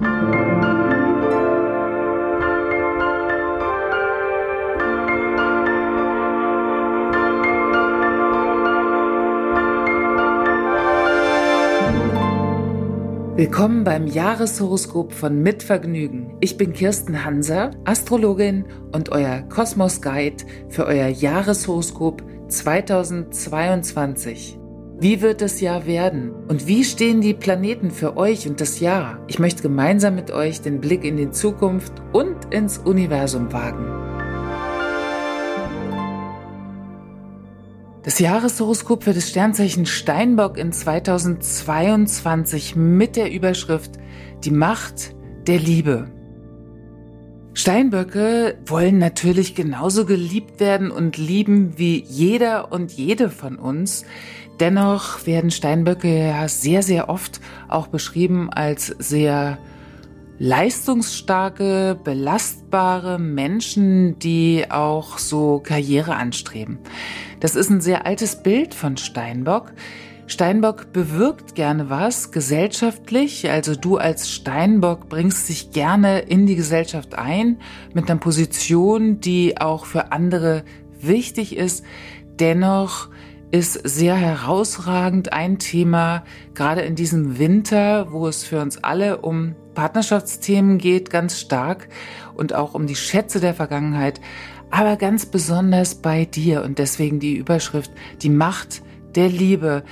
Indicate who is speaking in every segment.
Speaker 1: Willkommen beim Jahreshoroskop von Mitvergnügen. Ich bin Kirsten Hanser, Astrologin und euer Kosmos Guide für euer Jahreshoroskop 2022. Wie wird das Jahr werden? Und wie stehen die Planeten für euch und das Jahr? Ich möchte gemeinsam mit euch den Blick in die Zukunft und ins Universum wagen. Das Jahreshoroskop für das Sternzeichen Steinbock in 2022 mit der Überschrift Die Macht der Liebe. Steinböcke wollen natürlich genauso geliebt werden und lieben wie jeder und jede von uns. Dennoch werden Steinböcke ja sehr, sehr oft auch beschrieben als sehr leistungsstarke, belastbare Menschen, die auch so Karriere anstreben. Das ist ein sehr altes Bild von Steinbock. Steinbock bewirkt gerne was gesellschaftlich, also du als Steinbock bringst dich gerne in die Gesellschaft ein mit einer Position, die auch für andere wichtig ist. Dennoch ist sehr herausragend ein Thema, gerade in diesem Winter, wo es für uns alle um Partnerschaftsthemen geht, ganz stark und auch um die Schätze der Vergangenheit, aber ganz besonders bei dir und deswegen die Überschrift, die Macht der Liebe.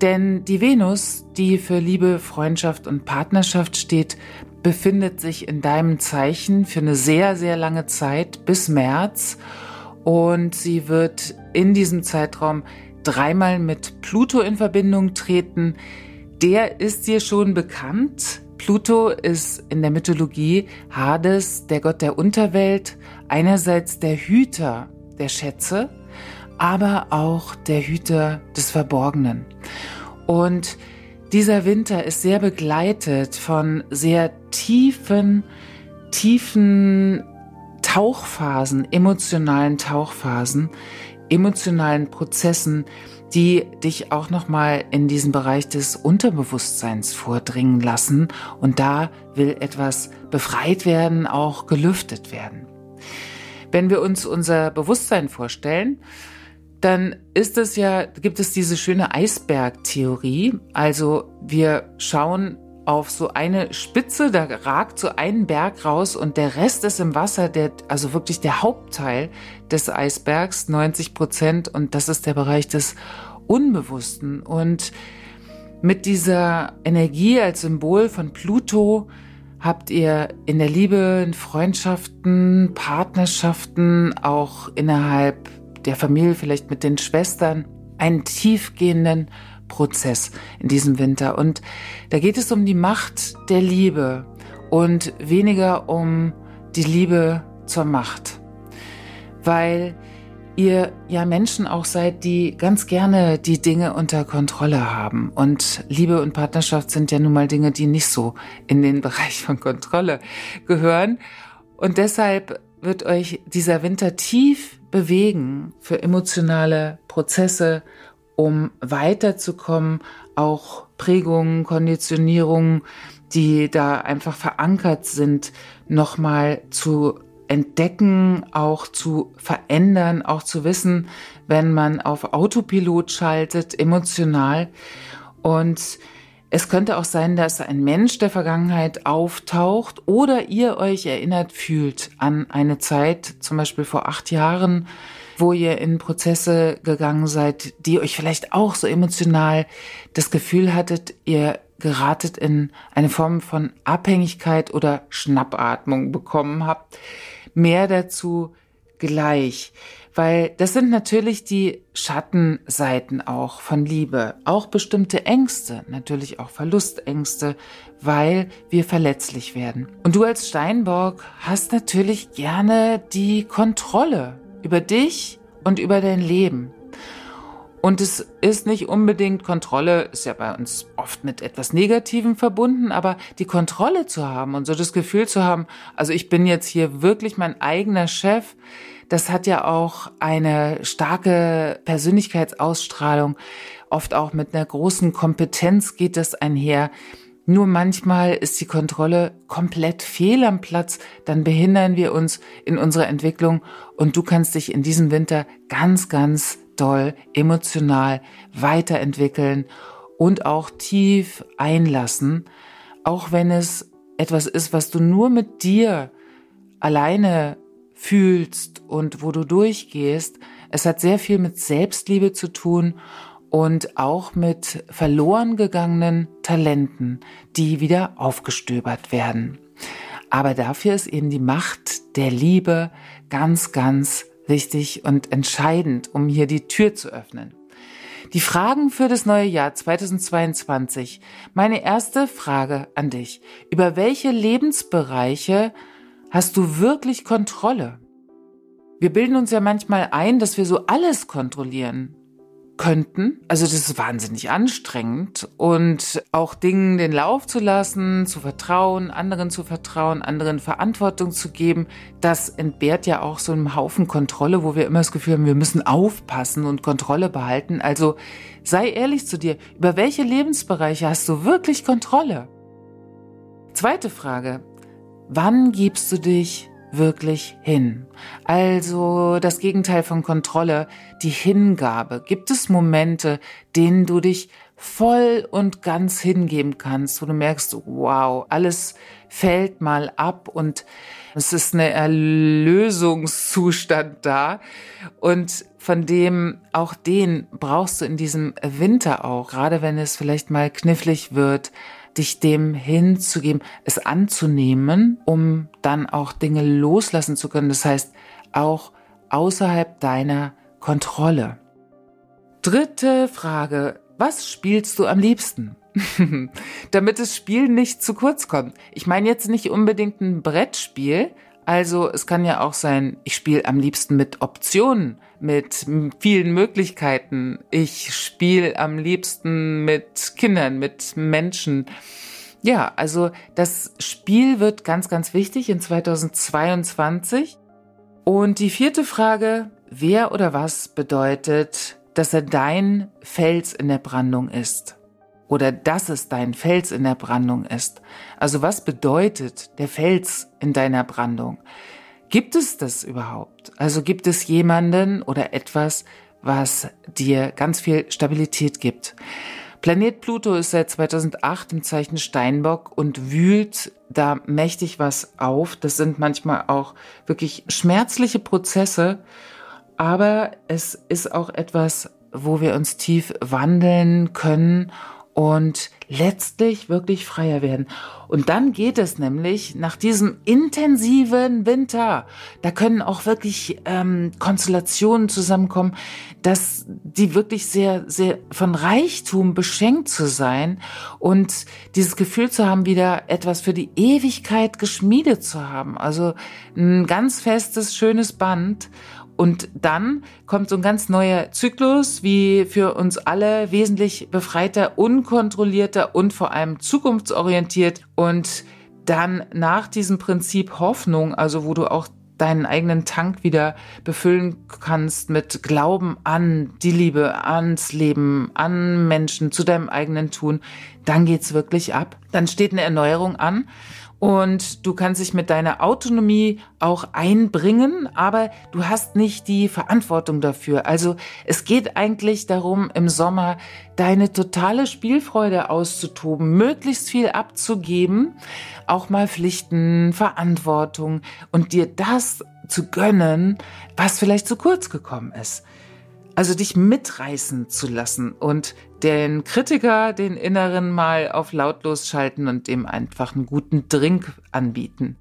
Speaker 1: Denn die Venus, die für Liebe, Freundschaft und Partnerschaft steht, befindet sich in deinem Zeichen für eine sehr, sehr lange Zeit bis März und sie wird in diesem Zeitraum dreimal mit Pluto in Verbindung treten. Der ist dir schon bekannt. Pluto ist in der Mythologie Hades, der Gott der Unterwelt, einerseits der Hüter der Schätze, aber auch der Hüter des Verborgenen. Und dieser Winter ist sehr begleitet von sehr tiefen, tiefen Tauchphasen, emotionalen Tauchphasen, emotionalen Prozessen, die dich auch nochmal in diesen Bereich des Unterbewusstseins vordringen lassen. Und da will etwas befreit werden, auch gelüftet werden. Wenn wir uns unser Bewusstsein vorstellen, dann ist es ja, gibt es diese schöne Eisbergtheorie. Also wir schauen auf so eine Spitze, da ragt so ein Berg raus und der Rest ist im Wasser, der, also wirklich der Hauptteil des Eisbergs, 90 Prozent, und das ist der Bereich des Unbewussten. Und mit dieser Energie als Symbol von Pluto habt ihr in der Liebe, in Freundschaften, Partnerschaften, auch innerhalb der Familie, vielleicht mit den Schwestern, einen tiefgehenden Prozess in diesem Winter. Und da geht es um die Macht der Liebe und weniger um die Liebe zur Macht. Weil ihr ja Menschen auch seid, die ganz gerne die Dinge unter Kontrolle haben. Und Liebe und Partnerschaft sind ja nun mal Dinge, die nicht so in den Bereich von Kontrolle gehören. Und deshalb wird euch dieser Winter tief bewegen für emotionale Prozesse um weiterzukommen, auch Prägungen, Konditionierungen, die da einfach verankert sind, nochmal zu entdecken, auch zu verändern, auch zu wissen, wenn man auf Autopilot schaltet, emotional. Und es könnte auch sein, dass ein Mensch der Vergangenheit auftaucht oder ihr euch erinnert fühlt an eine Zeit, zum Beispiel vor acht Jahren, wo ihr in Prozesse gegangen seid, die euch vielleicht auch so emotional das Gefühl hattet, ihr geratet in eine Form von Abhängigkeit oder Schnappatmung bekommen habt. Mehr dazu gleich, weil das sind natürlich die Schattenseiten auch von Liebe, auch bestimmte Ängste, natürlich auch Verlustängste, weil wir verletzlich werden. Und du als Steinbock hast natürlich gerne die Kontrolle über dich und über dein Leben. Und es ist nicht unbedingt Kontrolle, ist ja bei uns oft mit etwas Negativem verbunden, aber die Kontrolle zu haben und so das Gefühl zu haben, also ich bin jetzt hier wirklich mein eigener Chef, das hat ja auch eine starke Persönlichkeitsausstrahlung, oft auch mit einer großen Kompetenz geht das einher. Nur manchmal ist die Kontrolle komplett fehl am Platz, dann behindern wir uns in unserer Entwicklung. Und du kannst dich in diesem Winter ganz, ganz doll emotional weiterentwickeln und auch tief einlassen, auch wenn es etwas ist, was du nur mit dir alleine fühlst und wo du durchgehst. Es hat sehr viel mit Selbstliebe zu tun und auch mit verloren gegangenen Talenten, die wieder aufgestöbert werden. Aber dafür ist eben die Macht der Liebe ganz, ganz wichtig und entscheidend, um hier die Tür zu öffnen. Die Fragen für das neue Jahr 2022. Meine erste Frage an dich. Über welche Lebensbereiche hast du wirklich Kontrolle? Wir bilden uns ja manchmal ein, dass wir so alles kontrollieren könnten. Also das ist wahnsinnig anstrengend und auch Dingen den Lauf zu lassen, zu vertrauen, anderen zu vertrauen, anderen Verantwortung zu geben, das entbehrt ja auch so einem Haufen Kontrolle, wo wir immer das Gefühl haben, wir müssen aufpassen und Kontrolle behalten. Also sei ehrlich zu dir, über welche Lebensbereiche hast du wirklich Kontrolle? Zweite Frage, wann gibst du dich wirklich hin. Also das Gegenteil von Kontrolle, die Hingabe. Gibt es Momente, denen du dich voll und ganz hingeben kannst, wo du merkst, wow, alles fällt mal ab und es ist eine Erlösungszustand da und von dem auch den brauchst du in diesem Winter auch, gerade wenn es vielleicht mal knifflig wird, dich dem hinzugeben, es anzunehmen, um dann auch Dinge loslassen zu können. Das heißt, auch außerhalb deiner Kontrolle. Dritte Frage. Was spielst du am liebsten? Damit das Spiel nicht zu kurz kommt. Ich meine jetzt nicht unbedingt ein Brettspiel, also es kann ja auch sein, ich spiele am liebsten mit Optionen, mit vielen Möglichkeiten. Ich spiele am liebsten mit Kindern, mit Menschen. Ja, also das Spiel wird ganz, ganz wichtig in 2022. Und die vierte Frage, wer oder was bedeutet, dass er dein Fels in der Brandung ist? Oder dass es dein Fels in der Brandung ist. Also was bedeutet der Fels in deiner Brandung? Gibt es das überhaupt? Also gibt es jemanden oder etwas, was dir ganz viel Stabilität gibt? Planet Pluto ist seit 2008 im Zeichen Steinbock und wühlt da mächtig was auf. Das sind manchmal auch wirklich schmerzliche Prozesse, aber es ist auch etwas, wo wir uns tief wandeln können und letztlich wirklich freier werden. Und dann geht es nämlich nach diesem intensiven Winter, da können auch wirklich ähm, Konstellationen zusammenkommen, dass die wirklich sehr, sehr von Reichtum beschenkt zu sein und dieses Gefühl zu haben, wieder etwas für die Ewigkeit geschmiedet zu haben. Also ein ganz festes, schönes Band und dann kommt so ein ganz neuer Zyklus, wie für uns alle wesentlich befreiter, unkontrollierter und vor allem zukunftsorientiert. Und dann nach diesem Prinzip Hoffnung, also wo du auch deinen eigenen Tank wieder befüllen kannst mit Glauben an die Liebe, ans Leben, an Menschen, zu deinem eigenen Tun, dann geht's wirklich ab. Dann steht eine Erneuerung an und du kannst dich mit deiner Autonomie auch einbringen, aber du hast nicht die Verantwortung dafür. Also es geht eigentlich darum, im Sommer deine totale Spielfreude auszutoben, möglichst viel abzugeben, auch mal Pflichten, Verantwortung und dir das zu gönnen, was vielleicht zu kurz gekommen ist. Also dich mitreißen zu lassen und den Kritiker, den Inneren mal auf lautlos schalten und dem einfach einen guten Drink anbieten.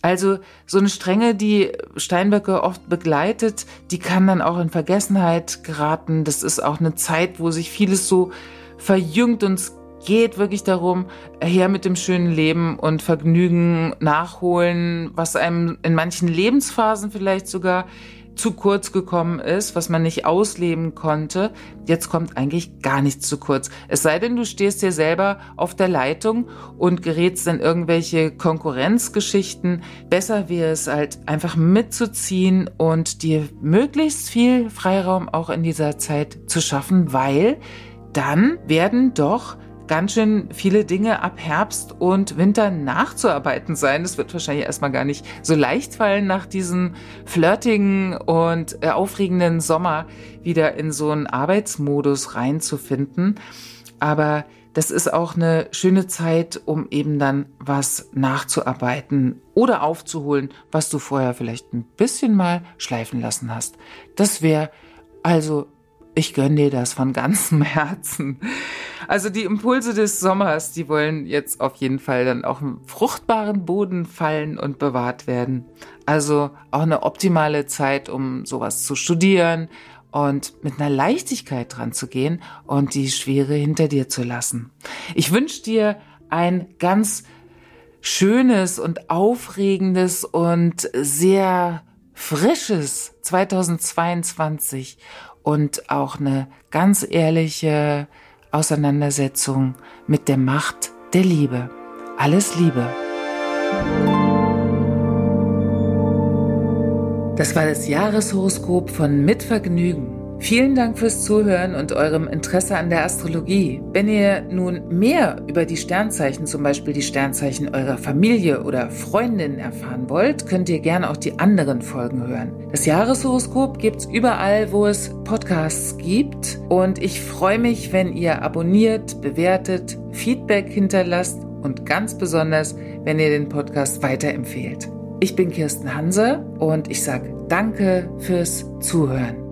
Speaker 1: Also so eine Strenge, die Steinböcke oft begleitet, die kann dann auch in Vergessenheit geraten. Das ist auch eine Zeit, wo sich vieles so verjüngt und es geht wirklich darum, her mit dem schönen Leben und Vergnügen nachholen, was einem in manchen Lebensphasen vielleicht sogar zu kurz gekommen ist, was man nicht ausleben konnte. Jetzt kommt eigentlich gar nichts zu kurz. Es sei denn, du stehst dir selber auf der Leitung und gerätst in irgendwelche Konkurrenzgeschichten. Besser wäre es halt einfach mitzuziehen und dir möglichst viel Freiraum auch in dieser Zeit zu schaffen, weil dann werden doch ganz schön viele Dinge ab Herbst und Winter nachzuarbeiten sein. Es wird wahrscheinlich erstmal gar nicht so leicht fallen, nach diesem flirtigen und äh, aufregenden Sommer wieder in so einen Arbeitsmodus reinzufinden. Aber das ist auch eine schöne Zeit, um eben dann was nachzuarbeiten oder aufzuholen, was du vorher vielleicht ein bisschen mal schleifen lassen hast. Das wäre also, ich gönne dir das von ganzem Herzen. Also die Impulse des Sommers, die wollen jetzt auf jeden Fall dann auch im fruchtbaren Boden fallen und bewahrt werden. Also auch eine optimale Zeit, um sowas zu studieren und mit einer Leichtigkeit dran zu gehen und die Schwere hinter dir zu lassen. Ich wünsche dir ein ganz schönes und aufregendes und sehr frisches 2022 und auch eine ganz ehrliche Auseinandersetzung mit der Macht der Liebe. Alles Liebe. Das war das Jahreshoroskop von Mitvergnügen. Vielen Dank fürs Zuhören und eurem Interesse an der Astrologie. Wenn ihr nun mehr über die Sternzeichen, zum Beispiel die Sternzeichen eurer Familie oder Freundin erfahren wollt, könnt ihr gerne auch die anderen Folgen hören. Das Jahreshoroskop gibt's überall, wo es Podcasts gibt. Und ich freue mich, wenn ihr abonniert, bewertet, Feedback hinterlasst und ganz besonders, wenn ihr den Podcast weiterempfehlt. Ich bin Kirsten Hanse und ich sage danke fürs Zuhören.